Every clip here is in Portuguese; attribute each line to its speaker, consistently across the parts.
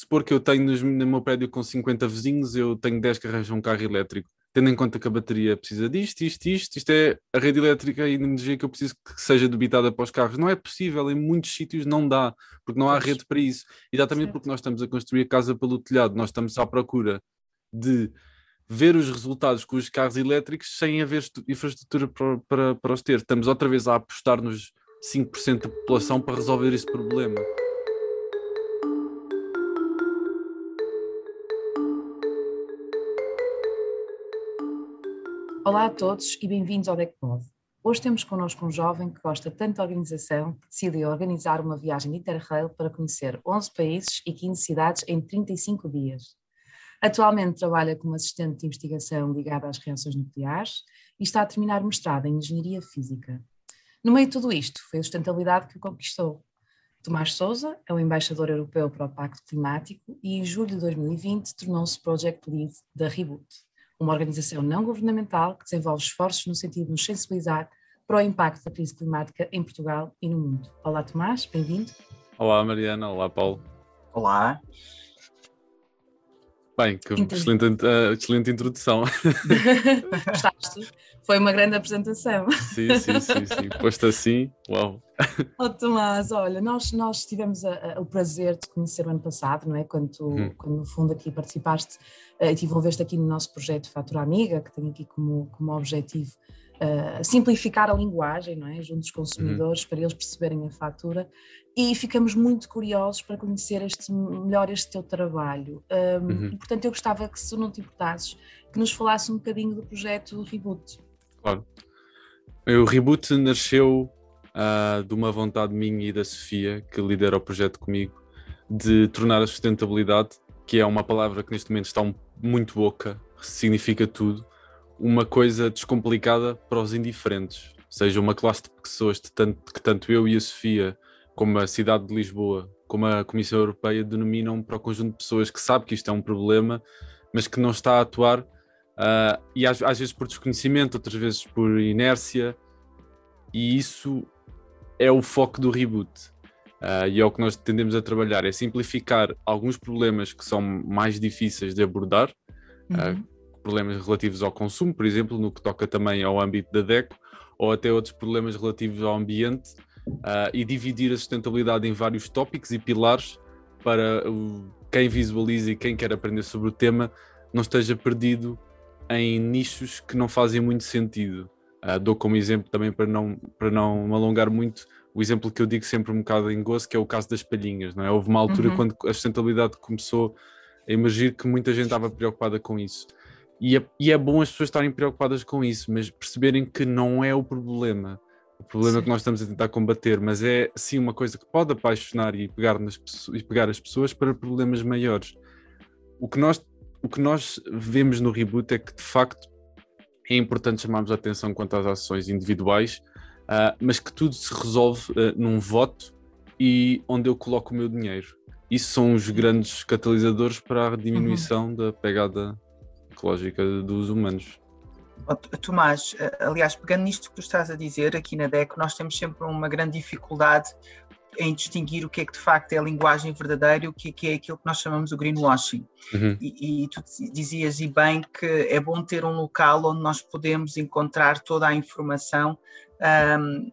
Speaker 1: supor que eu tenho no meu prédio com 50 vizinhos, eu tenho 10 que arranjam um carro elétrico tendo em conta que a bateria precisa disto, isto, isto, isto é a rede elétrica e a energia que eu preciso que seja debitada para os carros. Não é possível, em muitos sítios não dá, porque não há rede para isso. Exatamente porque nós estamos a construir a casa pelo telhado, nós estamos à procura de ver os resultados com os carros elétricos sem haver infraestrutura para, para, para os ter. Estamos outra vez a apostar nos 5% da população para resolver esse problema.
Speaker 2: Olá a todos e bem-vindos ao DECPOD. Hoje temos connosco um jovem que gosta tanto da organização que decidiu organizar uma viagem de Interrail para conhecer 11 países e 15 cidades em 35 dias. Atualmente trabalha como assistente de investigação ligada às reações nucleares e está a terminar mestrado em Engenharia Física. No meio de tudo isto, foi a sustentabilidade que o conquistou. Tomás Souza é o embaixador europeu para o Pacto Climático e em julho de 2020 tornou-se Project Lead da Reboot uma organização não governamental que desenvolve esforços no sentido de nos sensibilizar para o impacto da crise climática em Portugal e no mundo. Olá, Tomás, bem-vindo.
Speaker 1: Olá, Mariana. Olá, Paulo.
Speaker 3: Olá.
Speaker 1: Bem, que excelente, uh, excelente introdução.
Speaker 2: Gostaste? Foi uma grande apresentação.
Speaker 1: Sim, sim, sim, sim. Posto assim, uau.
Speaker 2: Oh, Tomás, olha, nós, nós tivemos a, a, o prazer de conhecer o ano passado, não é? Quando, tu, hum. quando no fundo aqui participaste uh, e te envolveste aqui no nosso projeto Fatura Amiga, que tem aqui como, como objetivo uh, simplificar a linguagem, não é? Junto dos consumidores, uhum. para eles perceberem a fatura e ficamos muito curiosos para conhecer este, melhor este teu trabalho. Um, uhum. Portanto, eu gostava que, se não te importasses, que nos falasse um bocadinho do projeto Reboot.
Speaker 1: Claro. O Reboot nasceu uh, de uma vontade minha e da Sofia, que lidera o projeto comigo, de tornar a sustentabilidade, que é uma palavra que neste momento está um, muito boca, significa tudo, uma coisa descomplicada para os indiferentes. Ou seja, uma classe de pessoas de tanto, que tanto eu e a Sofia como a cidade de Lisboa, como a Comissão Europeia denominam para o conjunto de pessoas que sabe que isto é um problema, mas que não está a atuar, uh, e às, às, vezes por desconhecimento, outras vezes por inércia, e isso é o foco do reboot. Uh, e é o que nós tendemos a trabalhar, é simplificar alguns problemas que são mais difíceis de abordar, ah, uhum. uh, problemas relativos ao consumo, por exemplo, no que toca também ao âmbito da DECO, ou até outros problemas relativos ao ambiente, uh, e dividir a sustentabilidade em vários tópicos e pilares para quem visualiza e quem quer aprender sobre o tema não esteja perdido em nichos que não fazem muito sentido. Uh, dou como exemplo também para não, para não me alongar muito o exemplo que eu digo sempre um bocado em gozo, que é o caso das palhinhas. Não é? Houve uma altura uhum. quando a sustentabilidade começou a emergir que muita gente estava preocupada com isso. E é, e é bom as pessoas estarem preocupadas com isso, mas perceberem que não é o problema o problema sim. que nós estamos a tentar combater, mas é sim uma coisa que pode apaixonar e pegar, nas, e pegar as pessoas para problemas maiores. O que, nós, o que nós vemos no reboot é que de facto é importante chamarmos a atenção quanto às ações individuais, uh, mas que tudo se resolve uh, num voto e onde eu coloco o meu dinheiro. Isso são os grandes catalisadores para a diminuição uhum. da pegada ecológica dos humanos.
Speaker 3: Tomás, eh, aliás, pegando nisto que tu estás a dizer, aqui na DECO, nós temos sempre uma grande dificuldade em distinguir o que é que de facto é a linguagem verdadeira e o que é, que é aquilo que nós chamamos o greenwashing. Uhum. E, e, tu dizias e bem que é bom ter um local onde nós podemos encontrar toda a informação um,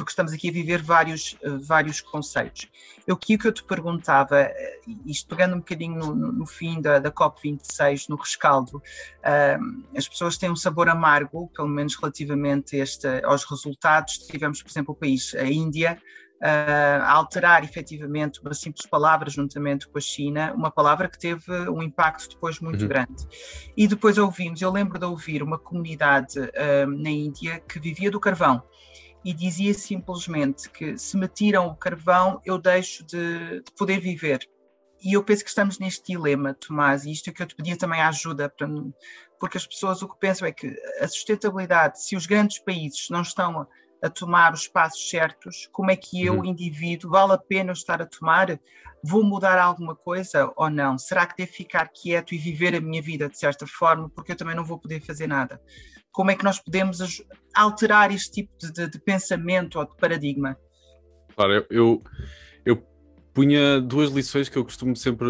Speaker 3: porque estamos aqui a viver vários, eh, vários conceitos. Eu que o que eu te perguntava, eh, isto pegando um bocadinho no, no fim da, da COP26, no rescaldo, uh, as pessoas têm um sabor amargo, pelo menos relativamente este, aos resultados. Tivemos, por exemplo, o país, a Índia, Uh, a alterar efetivamente uma simples palavra juntamente com a China, uma palavra que teve um impacto depois muito uhum. grande. E depois ouvimos, eu lembro de ouvir uma comunidade uh, na Índia que vivia do carvão e dizia simplesmente que se me tiram o carvão, eu deixo de, de poder viver. E eu penso que estamos neste dilema, Tomás, e isto é que eu te pedia também ajuda, para, porque as pessoas o que pensam é que a sustentabilidade, se os grandes países não estão a, a tomar os passos certos, como é que eu, uhum. indivíduo, vale a pena estar a tomar? Vou mudar alguma coisa ou não? Será que devo ficar quieto e viver a minha vida de certa forma, porque eu também não vou poder fazer nada? Como é que nós podemos alterar este tipo de, de, de pensamento ou de paradigma?
Speaker 1: Claro, eu, eu punha duas lições que eu costumo sempre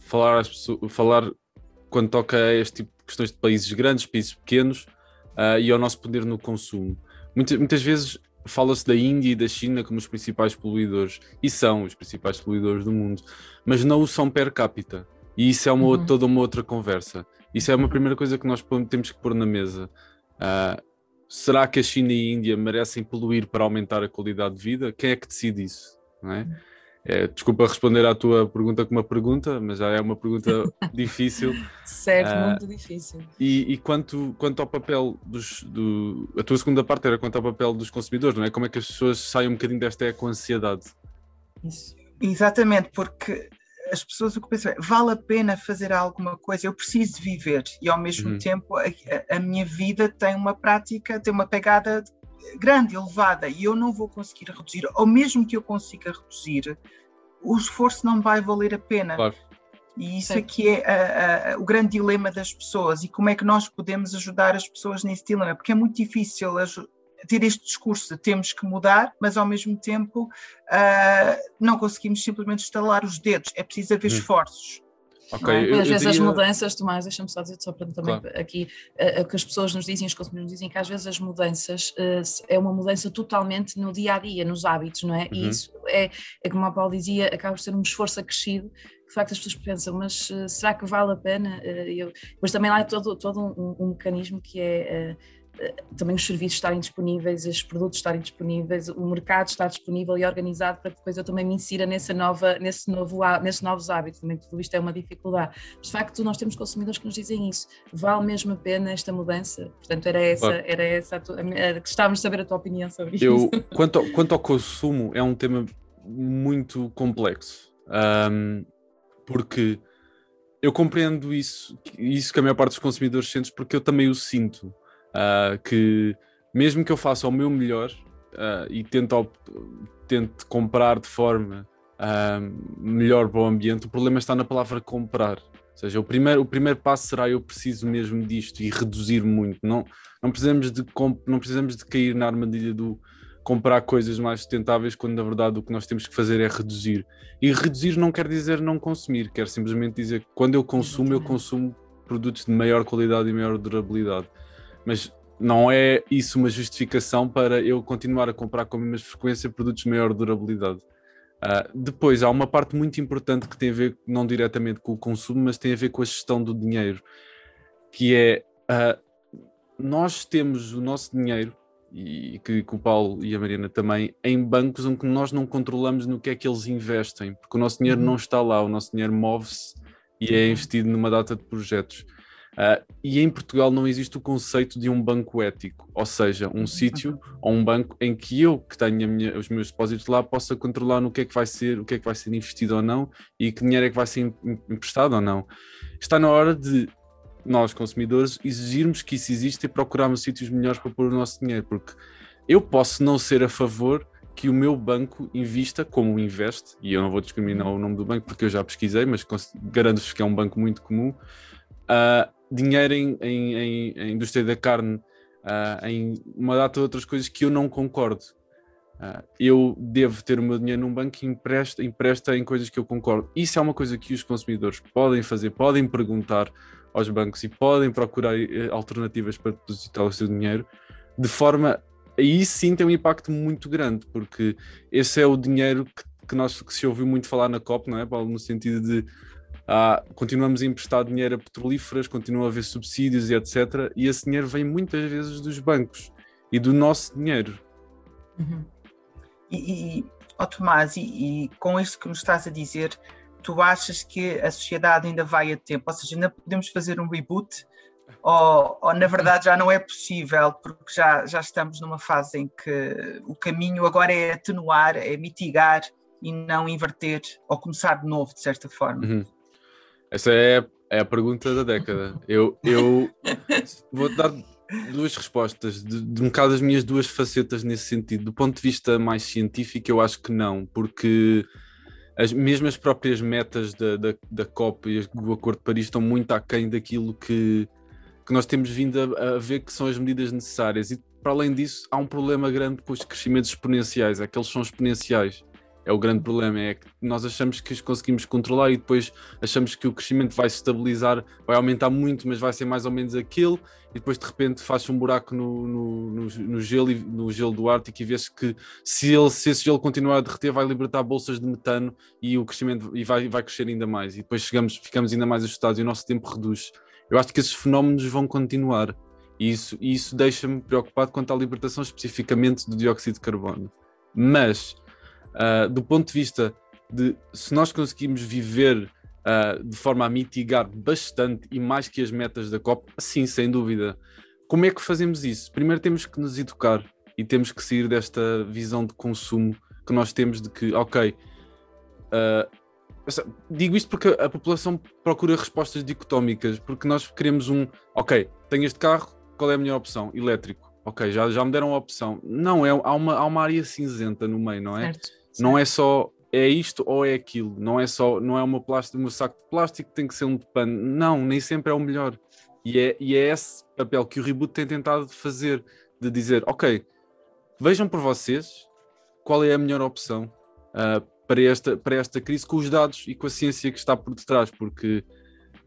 Speaker 1: falar, às pessoas, falar quando toca a este tipo de questões de países grandes, países pequenos uh, e ao nosso poder no consumo. Muitas, muitas vezes fala-se da Índia e da China como os principais poluidores, e são os principais poluidores do mundo, mas não o são per capita. E isso é uma, uhum. toda uma outra conversa. Isso é uma uhum. primeira coisa que nós temos que pôr na mesa. Uh, será que a China e a Índia merecem poluir para aumentar a qualidade de vida? Quem é que decide isso? É? É, desculpa responder à tua pergunta com uma pergunta, mas já é uma pergunta difícil.
Speaker 2: Certo, uh, muito difícil.
Speaker 1: E, e, quanto, quanto ao papel dos. Do, a tua segunda parte era quanto ao papel dos consumidores, não é? Como é que as pessoas saem um bocadinho desta é com ansiedade?
Speaker 3: Isso. Exatamente, porque as pessoas o que pensam é vale a pena fazer alguma coisa, eu preciso de viver. E ao mesmo uhum. tempo a, a, minha vida tem uma prática, tem uma pegada grande, elevada, e eu não vou conseguir reduzir, ou mesmo que eu consiga reduzir, o esforço não vai valer a pena. Claro. E isso aqui é a, a, o grande dilema das pessoas. E como é que nós podemos ajudar as pessoas nesse dilema, porque é muito difícil ter este discurso de temos que mudar, mas ao mesmo tempo uh, não conseguimos simplesmente estalar os dedos, é preciso haver hum. esforços.
Speaker 2: Okay, é? eu, às vezes diria... as mudanças, Tomás, deixa-me só dizer só para também claro. aqui, uh, que as pessoas nos dizem, os consumidores nos dizem que às vezes as mudanças uh, é uma mudança totalmente no dia a dia, nos hábitos, não é? Uhum. E isso é, é, como a Paulo dizia, acaba por ser um esforço acrescido de facto as pessoas pensam, mas uh, será que vale a pena? Uh, eu, mas também lá é todo, todo um, um, mecanismo que é uh, também os serviços estarem disponíveis, os produtos estarem disponíveis, o mercado estar disponível e organizado para que depois eu também me insira nessa nova, nesse novo, nesses novos hábitos. Também tudo isto é uma dificuldade. Mas, de facto, nós temos consumidores que nos dizem isso. Vale mesmo a pena esta mudança? Portanto, era essa, claro. era essa a tua, a, gostávamos de saber a tua opinião sobre
Speaker 1: eu, isso. Quanto ao, quanto ao consumo, é um tema muito complexo. Um, porque eu compreendo isso, isso que a maior parte dos consumidores sente, porque eu também o sinto uh, que mesmo que eu faça o meu melhor uh, e tente, tente comprar de forma uh, melhor para o ambiente, o problema está na palavra comprar. Ou seja, o primeiro, o primeiro passo será eu preciso mesmo disto e reduzir muito. Não, não, precisamos de, não precisamos de cair na armadilha do comprar coisas mais sustentáveis, quando na verdade o que nós temos que fazer é reduzir. E reduzir não quer dizer não consumir, quer simplesmente dizer que quando eu consumo, eu consumo produtos de maior qualidade e maior durabilidade. Mas não é isso uma justificação para eu continuar a comprar com a mesma frequência produtos de maior durabilidade. Uh, depois, há uma parte muito importante que tem a ver não diretamente com o consumo, mas tem a ver com a gestão do dinheiro, que é uh, nós temos o nosso dinheiro, e que, que, o Paulo e a Mariana também, em bancos onde nós não controlamos no que é que eles investem, porque o nosso dinheiro uhum. não está lá, o nosso dinheiro move-se e é uhum. investido numa data de projetos. Uh, e em Portugal não existe o conceito de um banco ético, ou seja, um sítio ou um banco em que eu, que tenho minha, os meus depósitos lá, possa controlar no que é que vai ser, o que é que vai ser investido ou não e que dinheiro é que vai ser emprestado ou não. Está na hora de nós, consumidores, exigirmos que isso exista e procurarmos sítios melhores para pôr o nosso dinheiro, porque eu posso não ser a favor que o meu banco invista como investe, e eu não vou discriminar o nome do banco porque eu já pesquisei, mas garanto-vos que é um banco muito comum. Uh, dinheiro em, em, em, em indústria da carne, uh, em uma data de outras coisas que eu não concordo. Uh, eu devo ter o meu dinheiro num banco que empresta, empresta em coisas que eu concordo. Isso é uma coisa que os consumidores podem fazer, podem perguntar aos bancos e podem procurar eh, alternativas para depositar o seu dinheiro, de forma. Aí sim tem um impacto muito grande, porque esse é o dinheiro que, que, nós, que se ouviu muito falar na COP, não é, Paulo? No sentido de ah, continuamos a emprestar dinheiro a petrolíferas, continua a haver subsídios e etc. E esse dinheiro vem muitas vezes dos bancos e do nosso dinheiro.
Speaker 3: Uhum. E, e oh Tomás, e, e, com isto que nos estás a dizer, tu achas que a sociedade ainda vai a tempo? Ou seja, ainda podemos fazer um reboot? Ou, ou, na verdade já não é possível, porque já, já estamos numa fase em que o caminho agora é atenuar, é mitigar e não inverter ou começar de novo, de certa forma?
Speaker 1: Uhum. Essa é, é a pergunta da década. Eu, eu vou dar duas respostas, de, de um bocado as minhas duas facetas nesse sentido. Do ponto de vista mais científico, eu acho que não, porque as, mesmo as próprias metas da, da, da COP e do Acordo de Paris estão muito aquém daquilo que, que nós temos vindo a, a, ver que são as medidas necessárias. E para além disso, há um problema grande com os crescimentos exponenciais, é que eles são exponenciais. É o grande problema, é que nós achamos que os conseguimos controlar e depois achamos que o crescimento vai se estabilizar, vai aumentar muito, mas vai ser mais ou menos aquele, e depois de repente faz um buraco no, no, no, no gelo, no gelo do Ártico e vê-se que se, ele, se esse gelo continuar a derreter, vai libertar bolsas de metano e o crescimento e vai, vai crescer ainda mais. E depois chegamos, ficamos ainda mais assustados e o nosso tempo reduz. Eu acho que esses fenómenos vão continuar. E isso, isso deixa-me preocupado quanto à libertação especificamente do dióxido de carbono. Mas Uh, do ponto de vista de se nós conseguimos viver uh, de forma a mitigar bastante e mais que as metas da COP, sim, sem dúvida. Como é que fazemos isso? Primeiro temos que nos educar e temos que sair desta visão de consumo que nós temos de que, ok, uh, digo isto porque a população procura respostas dicotómicas, porque nós queremos um, ok, tenho este carro, qual é a melhor opção? Elétrico. Ok, já, já me deram a opção. Não, é, há, uma, há uma área cinzenta no meio, não é? Certo não é só é isto ou é aquilo, não é só, não é uma plástico, um saco de plástico tem que ser um de pano, não, nem sempre é o melhor. E é, e é esse papel que o Reboot tem tentado fazer, de dizer, ok, vejam por vocês qual é a melhor opção uh, para, esta, para esta crise com os dados e com a ciência que está por detrás, porque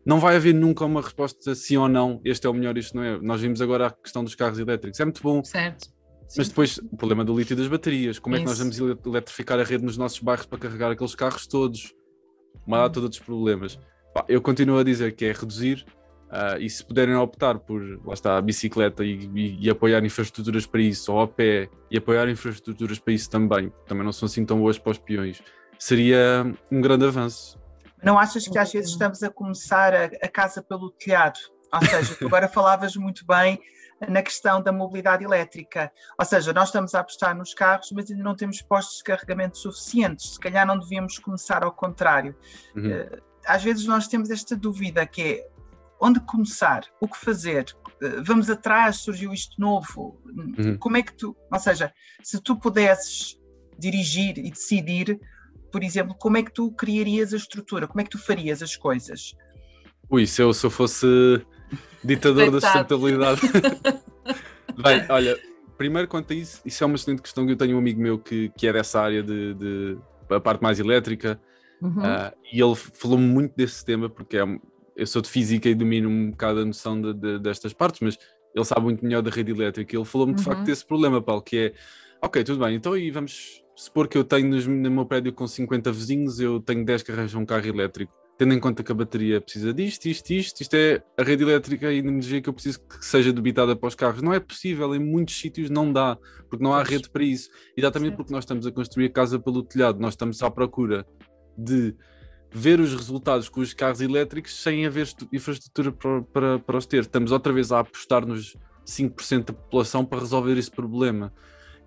Speaker 1: não vai haver nunca uma resposta sim ou não, este é o melhor, isto não é. Nós vimos agora a questão dos carros elétricos, é muito bom.
Speaker 2: Certo
Speaker 1: mas depois, o problema do lítio das baterias. Como é que nós vamos eletrificar a rede nos nossos bairros para carregar aqueles carros todos? Uma data de outros problemas. eu continuo a dizer que é reduzir uh, e se puderem optar por, lá está, a bicicleta e, e, e, apoiar infraestruturas para isso, ou a pé e apoiar infraestruturas para isso também, também não são assim tão boas para os peões, seria um grande avanço.
Speaker 3: Não achas que às vezes estamos a começar a, a casa pelo telhado? Ou seja, agora falavas muito bem na questão da mobilidade elétrica. Ou seja, nós estamos a apostar nos carros, mas ainda não temos postos de carregamento suficientes. Se calhar não devíamos começar ao contrário. Uhum. Eh, às vezes nós temos esta dúvida que é onde começar, o que fazer, eh, vamos atrás, surgiu isto novo. Uhum. Como é que tu, ou seja, se tu pudesses dirigir e decidir, por exemplo, como é que tu criarias a estrutura, como é que tu farias as coisas?
Speaker 1: Ui, se eu, se eu fosse Ditador da sustentabilidade. Bem, olha, primeiro quanto a isso, isso é uma excelente questão que eu tenho um amigo meu que, que é dessa área de, de a parte mais elétrica uhum. uh, e ele falou-me muito desse tema porque é, eu sou de física e domino um bocado a noção de, de, destas partes, mas ele sabe muito melhor da rede elétrica. Ele falou-me de uhum. facto desse problema, Paulo, que é ok, tudo bem, então e vamos supor que eu tenho no meu prédio com 50 vizinhos, eu tenho 10 que arranjam um carro elétrico tendo em conta que a bateria precisa disto, isto, isto, isto é a rede elétrica e a energia que eu preciso que seja debitada para os carros. Não é possível, em muitos sítios não dá, porque não há rede para isso. Exatamente certo. porque nós estamos a construir a casa pelo telhado, nós estamos à procura de ver os resultados com os carros elétricos sem haver infraestrutura para, para, para os ter. Estamos outra vez a apostar nos 5% da população para resolver esse problema.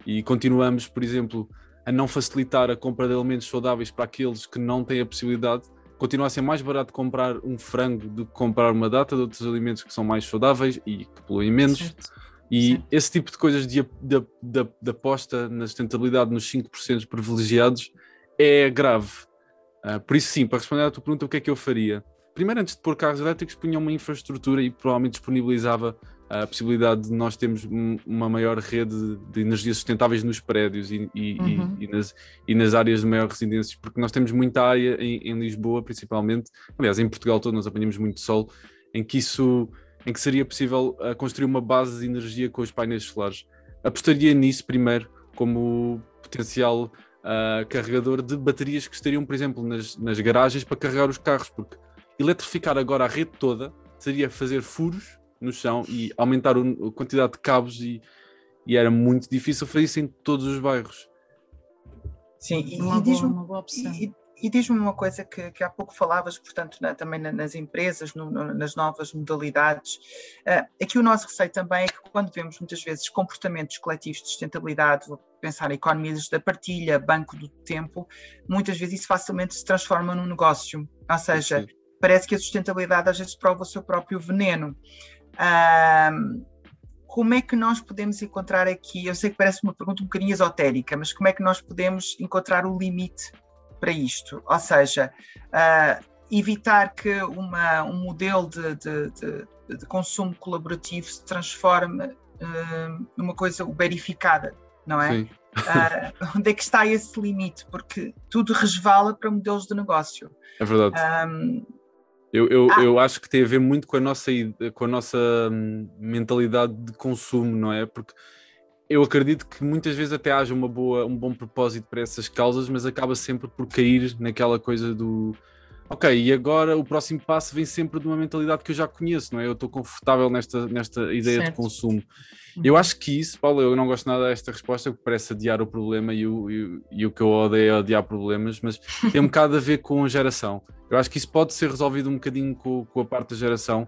Speaker 1: E continuamos, por exemplo, a não facilitar a compra de alimentos saudáveis para aqueles que não têm a possibilidade continua a ser mais barato comprar um frango do que comprar uma data de outros alimentos que são mais saudáveis e que poluem menos. Certo. E Sim. esse tipo de coisas de, de, de, de, aposta na sustentabilidade nos 5% privilegiados é grave. Uh, por isso, sim, para responder à tua pergunta, o que é que eu faria? Primeiro, antes de pôr carros elétricos, punha uma infraestrutura e provavelmente disponibilizava a possibilidade de nós termos uma maior rede de energias sustentáveis nos prédios e, e, uhum. e, e nas, nas áreas de maior residências, porque nós temos muita área em, em, Lisboa, principalmente, aliás, em Portugal todo nós apanhamos muito sol, em que isso, em que seria possível uh, construir uma base de energia com os painéis solares. Apostaria nisso primeiro como potencial uh, carregador de baterias que estariam, por exemplo, nas, nas garagens para carregar os carros, porque eletrificar agora a rede toda seria fazer furos no chão e aumentar a quantidade de cabos e, e era muito difícil fazer isso em todos os bairros.
Speaker 3: Sim, e, uma, e diz-me e, e diz uma coisa que, que há pouco falavas, portanto, na, também nas empresas, no, no, nas novas modalidades. Uh, aqui o nosso receio também é que quando vemos muitas vezes comportamentos coletivos de sustentabilidade, vou pensar em economias da partilha, banco do tempo, muitas vezes isso facilmente se transforma num negócio. Ou seja, Sim. parece que a sustentabilidade às vezes prova o seu próprio veneno. Um, como é que nós podemos encontrar aqui? Eu sei que parece uma pergunta um bocadinho esotérica, mas como é que nós podemos encontrar o limite para isto? Ou seja, uh, evitar que uma, um modelo de, de, de, de, consumo colaborativo se transforme uh, numa coisa verificada, não é?
Speaker 1: Sim.
Speaker 3: Uh, onde é que está esse limite? Porque tudo resvala para modelos de negócio.
Speaker 1: É verdade. Um, eu, eu, ah. eu acho que tem a ver muito com a nossa, com a nossa hum, mentalidade de consumo, não é? Porque eu acredito que muitas vezes até haja uma boa, um bom propósito para essas causas, mas acaba sempre por cair naquela coisa do ok, e agora o próximo passo vem sempre de uma mentalidade que eu já conheço, não é? Eu estou confortável nesta, nesta ideia certo. de consumo. Uhum. Eu acho que isso, Paulo, eu não gosto nada desta resposta, porque parece adiar o problema e o, e, e o que eu odeio é adiar problemas, mas tem um bocado a ver com a geração. Eu acho que isso pode ser resolvido um bocadinho com, com a parte da geração,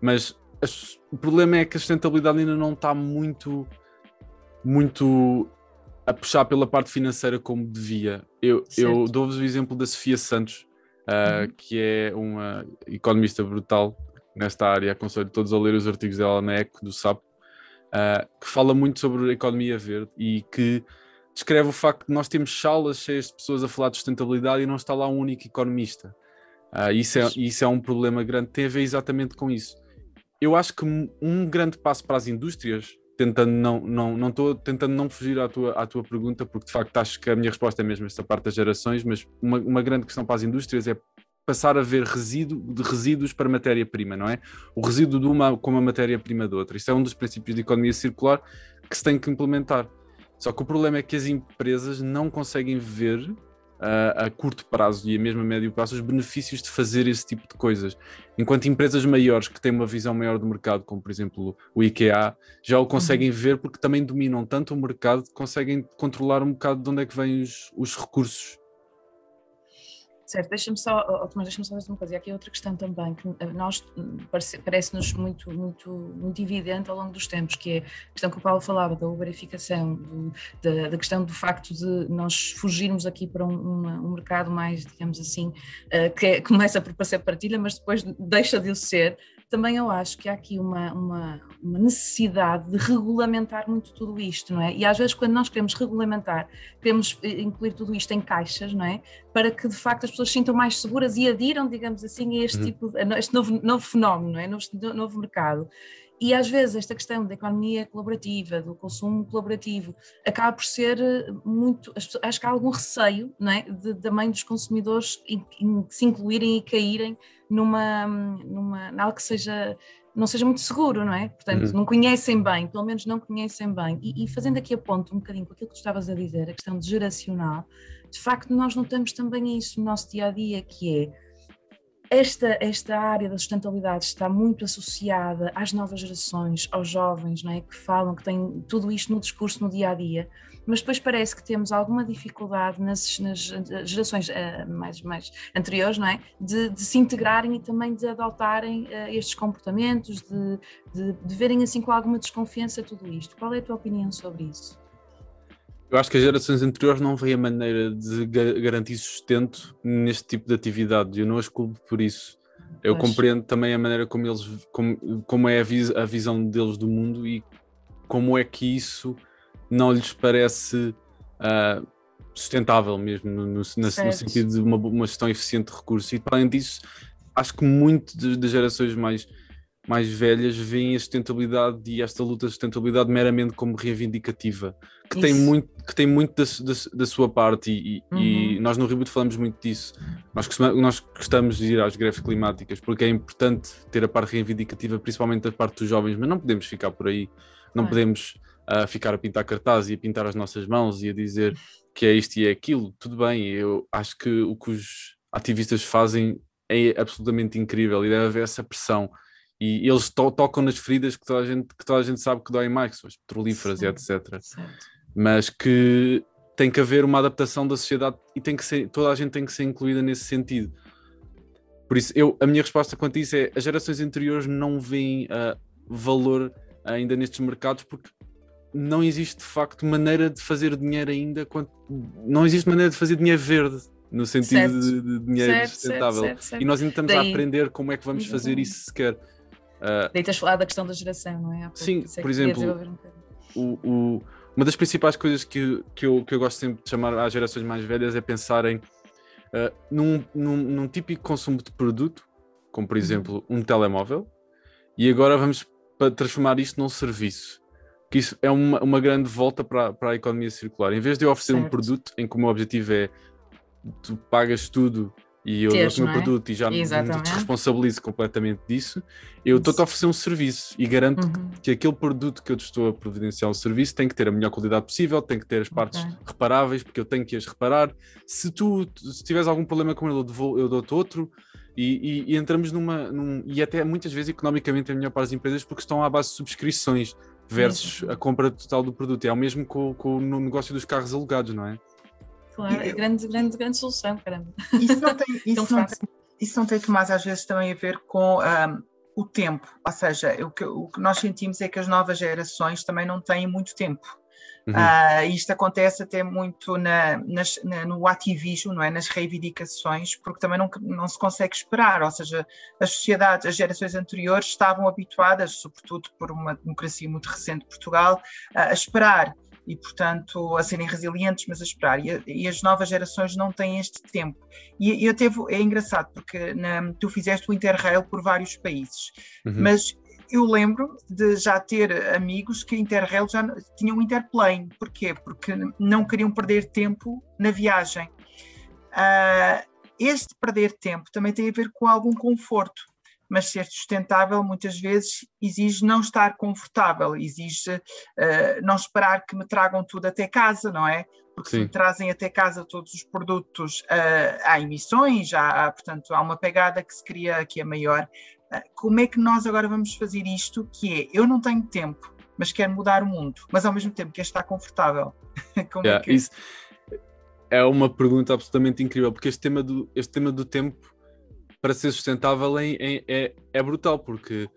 Speaker 1: mas as, o problema é que a sustentabilidade ainda não está muito, muito a puxar pela parte financeira como devia. Eu, eu dou-vos o exemplo da Sofia Santos, uh, uhum. que é uma economista brutal nesta área. Aconselho todos a ler os artigos dela na ECO, do SAP, uh, que fala muito sobre a economia verde e que descreve o facto de nós temos salas cheias de pessoas a falar de sustentabilidade e não está lá um único economista. Uh, isso, é, isso é um problema grande, tem a ver exatamente com isso. Eu acho que um grande passo para as indústrias tentando não não não estou tentando não fugir à tua à tua pergunta porque de facto acho que a minha resposta é mesmo essa parte das gerações mas uma, uma grande questão para as indústrias é passar a ver resíduo de resíduos para matéria-prima não é? O resíduo de uma como a matéria-prima de outra. Isso é um dos princípios de economia circular que se tem que implementar. Só que o problema é que as empresas não conseguem ver a, a, curto prazo e a mesmo a médio prazo os benefícios de fazer esse tipo de coisas. Enquanto empresas maiores que têm uma visão maior do mercado, como por exemplo o IKEA, já o conseguem ver porque também dominam tanto o mercado que conseguem controlar um bocado de onde é que vêm os, os recursos
Speaker 2: Certo, deixa-me só, Tomás, deixa-me só dizer uma coisa. E aqui outra questão também, que eh, nós hum, parece-nos muito, muito, muito evidente ao longo dos tempos, que é a questão que o Paulo falava da uberificação, do, da, da, questão do facto de nós fugirmos aqui para um, um mercado mais, digamos assim, uh, que é, começa por ser partilha, mas depois deixa de o ser, também eu acho que há aqui uma, uma, uma, necessidade de regulamentar muito tudo isto, não é? E às vezes quando nós queremos regulamentar, queremos eh, incluir tudo isto em caixas, não é? Para que de facto as pessoas se sintam mais seguras e adiram, digamos assim, a este uhum. tipo, a este novo, novo fenómeno, não é? Novo, novo mercado. E às vezes esta questão da economia colaborativa, do consumo colaborativo, acaba por ser eh, muito. Acho que há algum receio não é? de, também dos consumidores em, em se incluírem e caírem numa, numa, algo que seja não seja muito seguro, não é? Portanto, uhum. não conhecem bem, pelo menos não conhecem bem. E, e, fazendo aqui a ponto um bocadinho com aquilo que tu estavas a dizer, a questão de geracional, de facto nós notamos também isso no nosso dia a dia, que é esta, esta área da sustentabilidade está muito associada às novas gerações, aos jovens, não é? que falam, que têm tudo isto no discurso no dia a dia, mas depois parece que temos alguma dificuldade nas, nas gerações uh, mais, mais anteriores, não é? De, de, se integrarem e também de adotarem uh, estes comportamentos, de, de, de verem assim com alguma desconfiança tudo isto. Qual é a tua opinião sobre isso?
Speaker 1: Eu acho que as gerações anteriores não veem a maneira de garantir sustento neste tipo de atividade. Eu não as culpo por isso. Eu pois. compreendo também a maneira como eles, como, como é a, vis, a, visão deles do mundo e como é que isso não lhes parece uh, sustentável mesmo, no, no, no, sentido de uma, uma, gestão eficiente de recursos. E para além disso, acho que muito das gerações mais mais velhas veem a sustentabilidade e esta luta de sustentabilidade meramente como reivindicativa, que Isso. tem muito, que tem muito da, da, da sua parte e, uhum. e, nós no Reboot falamos muito disso. Nós, nós gostamos de ir às greves climáticas porque é importante ter a parte reivindicativa, principalmente da parte dos jovens, mas não podemos ficar por aí, não podemos uh, ficar a pintar cartazes e a pintar as nossas mãos e a dizer que é isto e é aquilo. Tudo bem, eu acho que o que os ativistas fazem é absolutamente incrível e deve haver essa pressão e eles to tocam nas feridas que toda a gente, que toda a gente sabe que doem mais, que são as petrolíferas Sim, e etc. Certo. Mas que tem que haver uma adaptação da sociedade e tem que ser, toda a gente tem que ser incluída nesse sentido. Por isso, eu, a minha resposta quanto a isso é as gerações anteriores não veem uh, valor ainda nestes mercados porque não existe de facto maneira de fazer dinheiro ainda, quanto, não existe maneira de fazer dinheiro verde no sentido de, de, dinheiro certo, sustentável. Certo, e nós ainda estamos Daí... a aprender como é que vamos fazer isso sequer.
Speaker 2: Uh, Daí tens falado da questão da geração, não é?
Speaker 1: sim, é por exemplo, um o, o, uma das principais coisas que, que, eu, que eu gosto sempre de chamar às gerações mais velhas é pensarem uh, num, num, num, típico consumo de produto, como por uhum. exemplo um telemóvel, e agora vamos transformar isto num serviço. que isso é uma, uma grande volta para, para a economia circular. Em vez de eu oferecer certo. um produto em que o meu objetivo é tu pagas tudo e eu dou o meu é? produto e já me responsabilizo completamente disso, eu estou-te a oferecer um serviço e garanto uhum. que aquele produto que eu te estou a providenciar um serviço tem que ter a melhor qualidade possível, tem que ter as partes okay. reparáveis, porque eu tenho que as reparar. Se tu se tiveres algum problema com ele, eu, eu dou-te outro. E, e, e, entramos numa. Num, e até muitas vezes economicamente é melhor para as empresas porque estão à base de subscrições versus a compra total do produto. É o mesmo com, com no negócio dos carros alugados, não é?
Speaker 2: Claro, é grande, grande, grande solução, caramba.
Speaker 3: Isso não tem, isso não tem, isso não tem Tomás, às vezes também a ver com um, o tempo. Ou seja, o que, o que nós sentimos é que as novas gerações também não têm muito tempo. Uhum. Uh, isto acontece até muito na, nas, na, no ativismo, não é? nas reivindicações, porque também não, não se consegue esperar, ou seja, as sociedades, as gerações anteriores estavam habituadas, sobretudo por uma democracia muito recente de Portugal, a esperar e, portanto, a serem resilientes, mas a esperar. E, e as novas gerações não têm este tempo. E eu teve, é engraçado, porque na, tu fizeste o Interrail por vários países, uhum. mas eu lembro de já ter amigos que Interrail já tinham Interplane. Porquê? Porque não queriam perder tempo na viagem. Uh, este perder tempo também tem a ver com algum conforto mas ser sustentável muitas vezes exige não estar confortável, exige uh, não esperar que me tragam tudo até casa, não é? Porque Sim. se me trazem até casa todos os produtos, uh, há emissões, há, há, portanto, há uma pegada que se cria aqui a maior. Uh, como é que nós agora vamos fazer isto? Que é, eu não tenho tempo, mas quero mudar o mundo, mas ao mesmo tempo quero estar confortável.
Speaker 1: como yeah, é que... Isso é uma pergunta absolutamente incrível, porque este tema do, este tema do tempo para ser sustentável é, é, é brutal, porque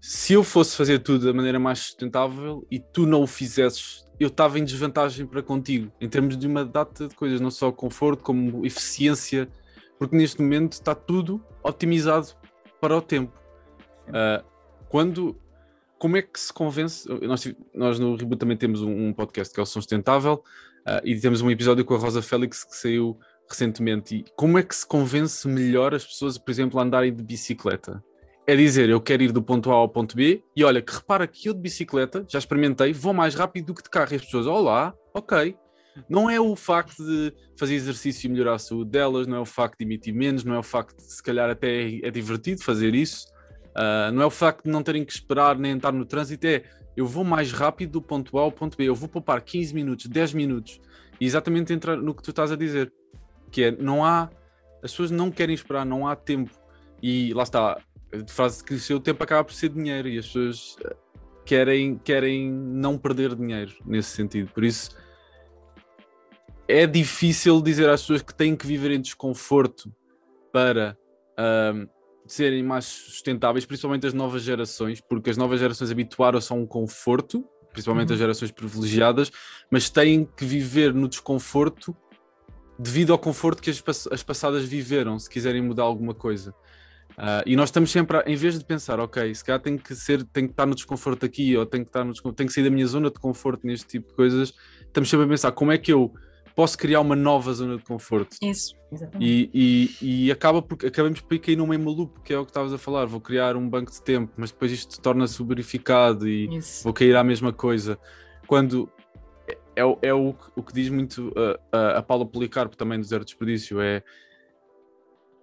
Speaker 1: se eu fosse fazer tudo da maneira mais sustentável e tu não o fizesses, eu estava em desvantagem para contigo, em termos de uma data de coisas, não só conforto, como eficiência, porque neste momento está tudo otimizado para o tempo. Uh, quando, como é que se convence? Nós, nós no Reboot também temos um, um podcast que é o Sustentável uh, e temos um episódio com a Rosa Félix que saiu recentemente. E como é que se convence melhor as pessoas, por exemplo, a andarem de bicicleta? É dizer, eu quero ir do ponto A ao ponto B e olha, que repara que eu de bicicleta, já experimentei, vou mais rápido do que de carro. E as pessoas, olá, ok. Não é o facto de fazer exercício e melhorar a saúde delas, não é o facto de emitir menos, não é o facto de se calhar até é divertido fazer isso, uh, não é o facto de não terem que esperar nem estar no trânsito, é eu vou mais rápido do ponto A ao ponto B, eu vou poupar 15 minutos, 10 minutos, e exatamente entrar no que tu estás a dizer que é não há as pessoas não querem esperar, não há tempo e lá está a frase que o tempo acaba por ser dinheiro e as pessoas eh, querem, querem não perder dinheiro nesse sentido, por isso é difícil dizer às pessoas que têm que viver em desconforto para um, serem mais sustentáveis, principalmente as novas gerações, porque as novas gerações habituaram-se a um conforto, principalmente uhum. as gerações privilegiadas, mas têm que viver no desconforto devido ao conforto que as, as passadas viveram, se quiserem mudar alguma coisa. Uh, e nós estamos sempre, a, em vez de pensar, ok, se calhar tem que ser, tem que estar no desconforto aqui, ou tem que estar no tem que sair da minha zona de conforto neste tipo de coisas, estamos sempre a pensar como é que eu posso criar uma nova zona de conforto.
Speaker 2: Isso, exatamente.
Speaker 1: E, e, e acaba por, acabamos por cair num mesmo loop, que é o que estavas a falar, vou criar um banco de tempo, mas depois isto torna-se verificado e Isso. vou cair à mesma coisa. Quando é, é o, o que diz muito uh, uh, a Paula Policarpo também do Zero Desperdício, é,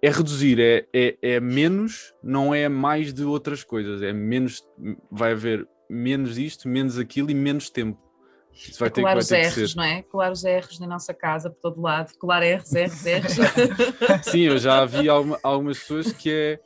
Speaker 1: é reduzir, é, é, é menos, não é mais de outras coisas, é menos, vai haver menos isto, menos aquilo e menos tempo.
Speaker 2: Isso vai é ter, colar vai os R's, não é? Colar os R's na nossa casa por todo lado, colar R's, R's, R's.
Speaker 1: Sim, eu já vi alguma, algumas pessoas que é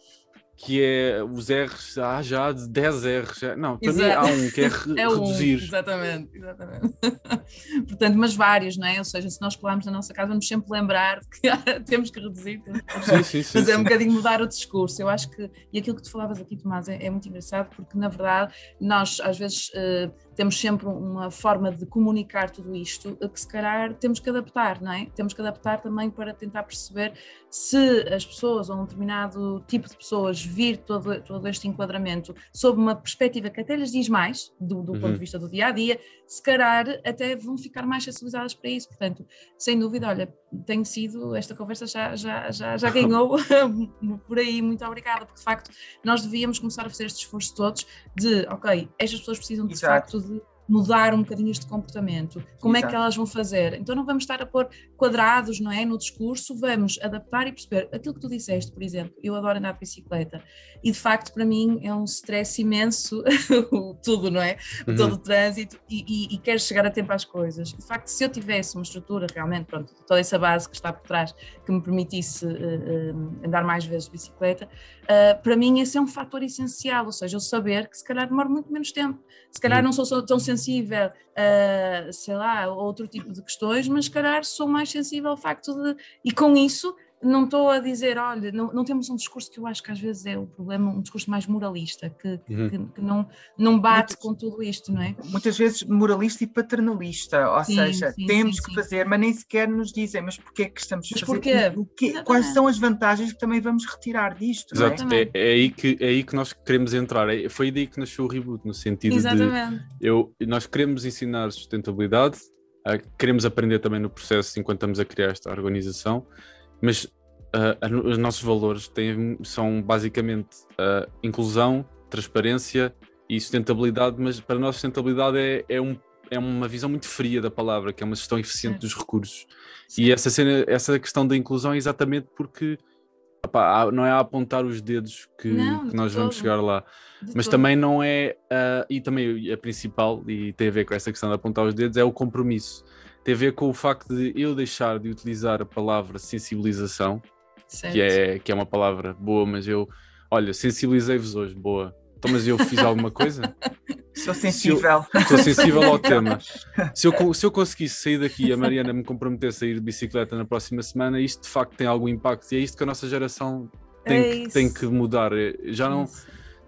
Speaker 1: que é os R's, ah, já de 10 R's. Não, para Exato. mim há um que é, re é reduzir.
Speaker 2: Um, exatamente, exatamente. Portanto, mas vários, não é? Ou seja, se nós colarmos na nossa casa, vamos sempre lembrar que temos que reduzir, temos que sim, sim, sim, fazer sim. um bocadinho mudar o discurso. Eu acho que, e aquilo que tu falavas aqui, Tomás, é, é muito engraçado, porque na verdade nós às vezes. Uh, temos sempre uma forma de comunicar tudo isto que se calhar temos que adaptar, não é? Temos que adaptar também para tentar perceber se as pessoas ou um determinado tipo de pessoas vir todo, todo este enquadramento sob uma perspectiva que até lhes diz mais do, do uhum. ponto de vista do dia a dia, se calhar até vão ficar mais sensibilizadas para isso. Portanto, sem dúvida, olha, tem sido, esta conversa já, já, já, já ganhou por aí, muito obrigada, porque de facto nós devíamos começar a fazer este esforço todos de, ok, estas pessoas precisam de Exato. facto de mudar um bocadinho este comportamento. Como Exato. é que elas vão fazer? Então não vamos estar a pôr quadrados, não é, no discurso, vamos adaptar e perceber aquilo que tu disseste, por exemplo, eu adoro andar de bicicleta e de facto para mim é um stress imenso tudo, não é? Uhum. Todo o trânsito e, e, e quero chegar a tempo às coisas. De facto, se eu tivesse uma estrutura realmente, pronto, toda essa base que está por trás que me permitisse uh, uh, andar mais vezes de bicicleta, uh, para mim esse é um fator essencial, ou seja, eu saber que se calhar demora muito menos tempo, se calhar uhum. não sou tão sensível a, sei lá, a outro tipo de questões, mas se calhar sou mais sensível ao facto de, e com isso não estou a dizer, olha, não, não, temos um discurso que eu acho que às vezes é o problema, um discurso mais moralista, que, uhum. que, que, não, não bate muitas, com tudo isto, não é?
Speaker 3: Muitas vezes moralista e paternalista, ou sim, seja, sim, temos sim, que fazer, mas nem sequer nos dizem, mas porquê é que estamos a fazer? O quê? Quais são as vantagens que também vamos retirar disto?
Speaker 1: Exato, é? É, é? aí que, é aí que nós queremos entrar, é, foi daí que nasceu o reboot, no sentido Exatamente. de eu, nós queremos ensinar sustentabilidade, queremos aprender também no processo enquanto estamos a criar esta organização, mas uh, os nossos valores têm, são basicamente uh, inclusão, transparência e sustentabilidade, mas para nós sustentabilidade é, é, um, é uma visão muito fria da palavra, que é uma gestão eficiente dos recursos. Sim. E essa, cena, essa questão da inclusão é exatamente porque não é a apontar os dedos que, não, que nós vamos chegar lá, de mas todo. também não é, uh, e também a principal, e tem a ver com essa questão de apontar os dedos, é o compromisso tem a ver com o facto de eu deixar de utilizar a palavra sensibilização, que é, que é uma palavra boa, mas eu, olha, sensibilizei-vos hoje, boa. Então, mas eu fiz alguma coisa?
Speaker 3: Sou sensível.
Speaker 1: Se eu, sou sensível ao tema. Se eu, se eu conseguisse sair daqui e a Mariana me comprometesse a ir de bicicleta na próxima semana, isto de facto tem algum impacto e é isto que a nossa geração tem, é que, tem que mudar. Já não.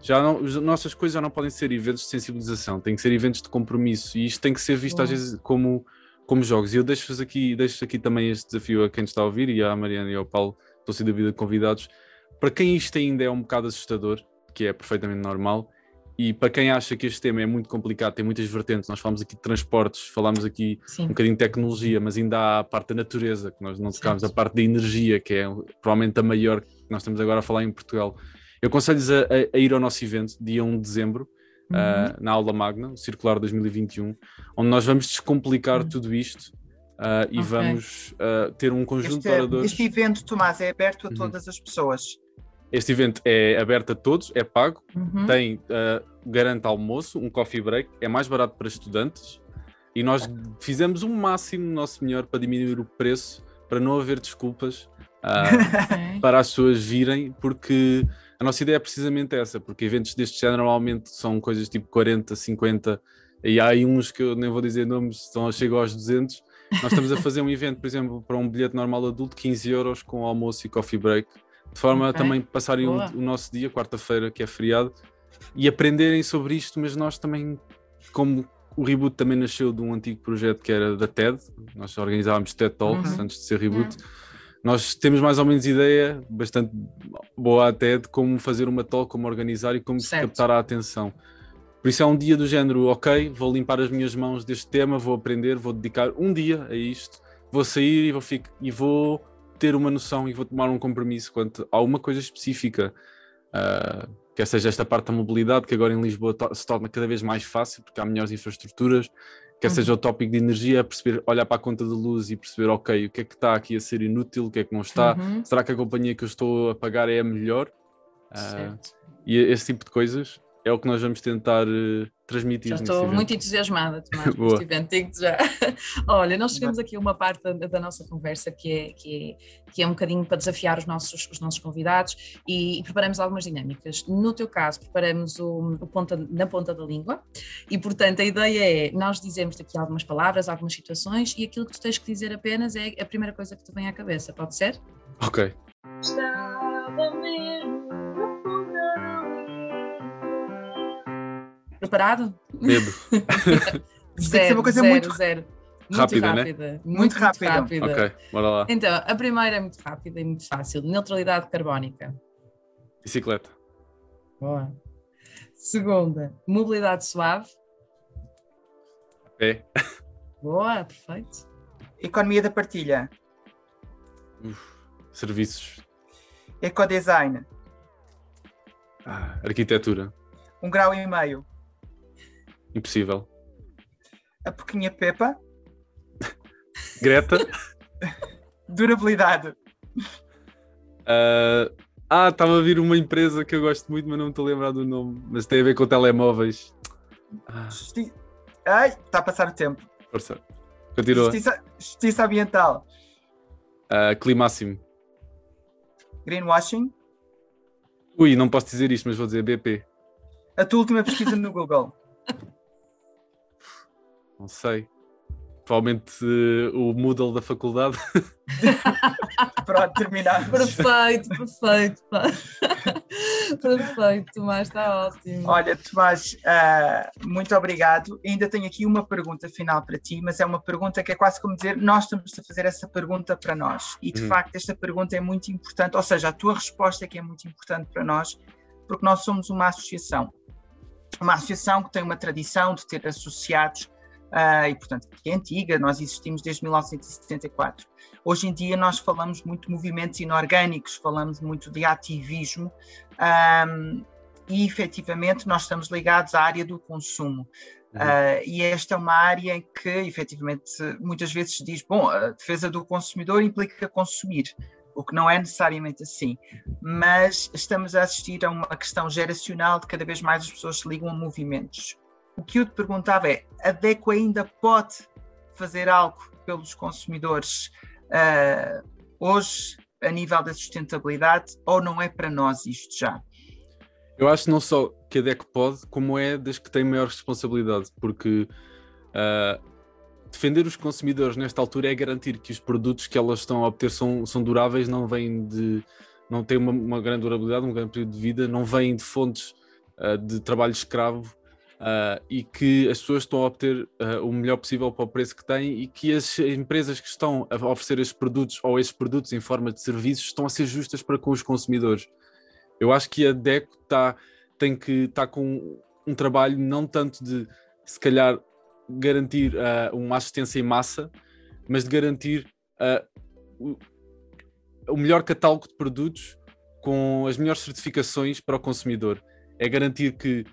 Speaker 1: Já não, as nossas coisas já não podem ser eventos de sensibilização, tem que ser eventos de compromisso e isto tem que ser visto às vezes como como jogos. E eu deixo-vos aqui, deixo aqui também este desafio a quem está a ouvir e à Mariana e ao Paulo, estão sem dúvida convidados. Para quem isto ainda é um bocado assustador, que é perfeitamente normal, e para quem acha que este tema é muito complicado, tem muitas vertentes, nós falamos aqui de transportes, falamos aqui Sim. um bocadinho de tecnologia, mas ainda há a parte da natureza, que nós não tocámos, a parte da energia, que é provavelmente a maior que nós estamos agora a falar em Portugal. Eu aconselho-lhes a, a, ir ao nosso evento, dia 1 de dezembro, uhum. uh, na aula magna, o Circular 2021, onde nós vamos descomplicar uhum. tudo isto uh, e okay. vamos uh, ter um conjunto
Speaker 3: este,
Speaker 1: de oradores.
Speaker 3: Este evento, Tomás, é aberto a uhum. todas as pessoas.
Speaker 1: Este evento é aberto a todos, é pago, uhum. tem uh, garante almoço, um coffee break, é mais barato para estudantes e nós fizemos o máximo nosso melhor para diminuir o preço, para não haver desculpas uh, para as pessoas virem, porque a nossa ideia é precisamente essa, porque eventos deste género normalmente são coisas tipo 40, 50, e há aí uns que eu nem vou dizer nomes, estão, chegam aos 200. Nós estamos a fazer um evento, por exemplo, para um bilhete normal adulto, 15 euros com almoço e coffee break, de forma okay. a também passarem o, o nosso dia, quarta-feira, que é feriado, e aprenderem sobre isto, mas nós também, como o Reboot também nasceu de um antigo projeto que era da TED, nós organizávamos TED Talks uhum. antes de ser Reboot. Uhum nós temos mais ou menos ideia, bastante boa até, de como fazer uma talk, como organizar e como certo. captar a atenção. Por isso é um dia do género, ok, vou limpar as minhas mãos deste tema, vou aprender, vou dedicar um dia a isto, vou sair e vou, ficar, e vou ter uma noção e vou tomar um compromisso quanto a uma coisa específica. Uh, quer seja esta parte da mobilidade, que agora em Lisboa se torna cada vez mais fácil, porque há melhores infraestruturas, quer seja o uhum. tópico de energia, perceber, olhar para a conta de luz e perceber, ok, o que é que está aqui a ser inútil, o que é que não está, uhum. será que a companhia que eu estou a pagar é a melhor? Uh, e esse tipo de coisas é o que nós vamos tentar uh, transmitir.
Speaker 2: Já estou muito entusiasmada, Tomás, com este evento, digo já. Olha, nós chegamos aqui a uma parte da, da, nossa conversa que é, que, é, que é um bocadinho para desafiar os nossos, os nossos convidados e, e preparamos algumas dinâmicas. No teu caso, preparamos o, o ponta, na ponta da língua e, portanto, a ideia é nós dizemos aqui algumas palavras, algumas situações e aquilo que tu tens que dizer apenas é a primeira coisa que te vem à cabeça, pode ser?
Speaker 1: Ok.
Speaker 2: Estava Preparado?
Speaker 1: Medo.
Speaker 2: zero, uma coisa zero, muito... zero. Muito
Speaker 1: rápida,
Speaker 2: rápida.
Speaker 1: Né?
Speaker 2: Muito, muito rápida. rápida.
Speaker 1: Ok, bora lá.
Speaker 2: Então, a primeira é muito rápida e muito fácil. Neutralidade carbónica.
Speaker 1: Bicicleta.
Speaker 2: Boa. Segunda, mobilidade suave.
Speaker 1: É.
Speaker 2: Boa, perfeito.
Speaker 3: Economia da partilha.
Speaker 1: Uf, serviços.
Speaker 3: Ecodesign.
Speaker 1: Ah, arquitetura.
Speaker 3: Um grau e meio.
Speaker 1: Impossível.
Speaker 3: A Poquinha Pepa.
Speaker 1: Greta.
Speaker 3: Durabilidade.
Speaker 1: Uh, ah, estava a vir uma empresa que eu gosto muito, mas não me estou a lembrar do nome. Mas tem a ver com telemóveis.
Speaker 3: Ah. Justi... Ai, está a passar o tempo.
Speaker 1: Força. Continua.
Speaker 3: Justiça, Justiça Ambiental.
Speaker 1: Uh, climáximo.
Speaker 3: Greenwashing.
Speaker 1: Ui, não posso dizer isto, mas vou dizer BP.
Speaker 3: A tua última pesquisa no Google.
Speaker 1: Não sei. Provavelmente uh, o Moodle da faculdade.
Speaker 3: Pronto, terminado.
Speaker 2: Perfeito, perfeito. perfeito, Tomás, está ótimo.
Speaker 3: Olha, Tomás, uh, muito obrigado. Ainda tenho aqui uma pergunta final para ti, mas é uma pergunta que é quase como dizer: nós estamos a fazer essa pergunta para nós. E de hum. facto, esta pergunta é muito importante, ou seja, a tua resposta é que é muito importante para nós, porque nós somos uma associação. Uma associação que tem uma tradição de ter associados Uh, e portanto que é antiga, nós existimos desde 1974. Hoje em dia nós falamos muito de movimentos inorgânicos, falamos muito de ativismo um, e efetivamente nós estamos ligados à área do consumo. Uhum. Uh, e esta é uma área em que efetivamente muitas vezes se diz, bom, a defesa do consumidor implica consumir, o que não é necessariamente assim, mas estamos a assistir a uma questão geracional de cada vez mais as pessoas se ligam a movimentos o que eu te perguntava é: a DECO ainda pode fazer algo pelos consumidores uh, hoje, a nível da sustentabilidade, ou não é para nós isto já?
Speaker 1: Eu acho não só que a DECO pode, como é das que têm maior responsabilidade, porque uh, defender os consumidores nesta altura é garantir que os produtos que elas estão a obter são, são duráveis, não vêm de. não têm uma, uma grande durabilidade, um grande período de vida, não vêm de fontes uh, de trabalho escravo Uh, e que as pessoas estão a obter uh, o melhor possível para o preço que têm e que as empresas que estão a oferecer esses produtos ou esses produtos em forma de serviços estão a ser justas para com os consumidores. Eu acho que a DECO tá, tem que estar tá com um trabalho não tanto de se calhar garantir uh, uma assistência em massa, mas de garantir o, o melhor catálogo de produtos com as melhores certificações para o consumidor. É garantir que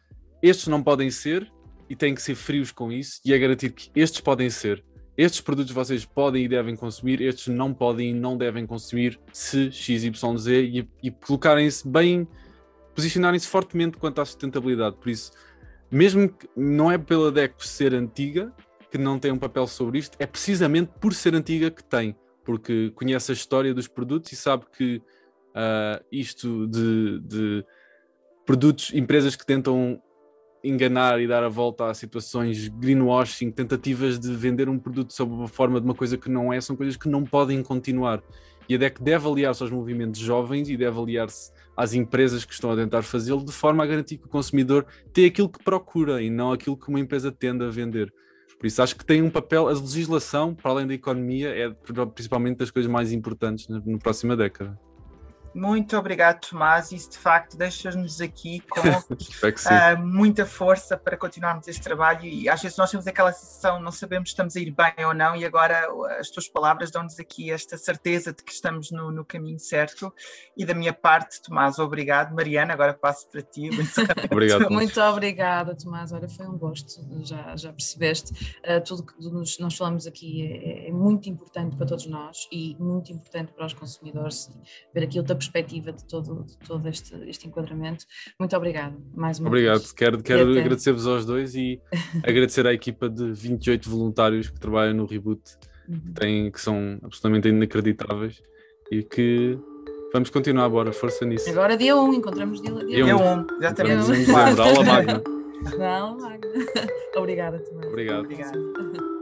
Speaker 1: estes não podem ser e têm que ser frios com isso e é garantir que estes podem ser. Estes produtos vocês podem e devem consumir, estes não podem e não devem consumir se XYZ e, e colocarem-se bem, posicionarem-se fortemente quanto à sustentabilidade. Por isso, mesmo que não é pela DECO ser antiga que não tem um papel sobre isto, é precisamente por ser antiga que tem, porque conhece a história dos produtos e sabe que uh, isto de, de produtos, empresas que tentam enganar e dar a volta a situações greenwashing, tentativas de vender um produto sob a forma de uma coisa que não é, são coisas que não podem continuar. E a DEC deve aliar-se aos movimentos jovens e deve aliar-se às empresas que estão a tentar fazê-lo, de forma a garantir que o consumidor tem aquilo que procura e não aquilo que uma empresa tende a vender. Por isso acho que tem um papel, a legislação, para além da economia, é principalmente das coisas mais importantes na, na próxima década.
Speaker 3: Muito obrigado, Tomás. Isso de facto deixa-nos aqui com uh, muita força para continuarmos este trabalho. E às vezes nós temos aquela sensação, não sabemos se estamos a ir bem ou não, e agora as tuas palavras dão-nos aqui esta certeza de que estamos no, no, caminho certo. E da minha parte, Tomás, obrigado. Mariana, agora passo para ti.
Speaker 1: obrigado.
Speaker 2: Muito obrigada, Tomás. Olha, foi um gosto, já, já percebeste. Uh, tudo que nós, nós falamos aqui é, é, muito importante para todos nós e muito importante para os consumidores ver aquilo que perspectiva de todo, de todo este, este enquadramento. Muito obrigado, mais uma
Speaker 1: Obrigado.
Speaker 2: vez.
Speaker 1: Quero, quero agradecer-vos aos dois e agradecer à equipa de 28 voluntários que trabalham no Reboot, uhum. que, têm, que são absolutamente inacreditáveis e que vamos continuar agora, força nisso.
Speaker 2: Agora dia 1, encontramos dia, dia,
Speaker 3: dia 1. 1, exatamente.
Speaker 1: Aula magna.
Speaker 2: Aula magna. Obrigada também.
Speaker 1: Obrigado.
Speaker 3: Obrigado.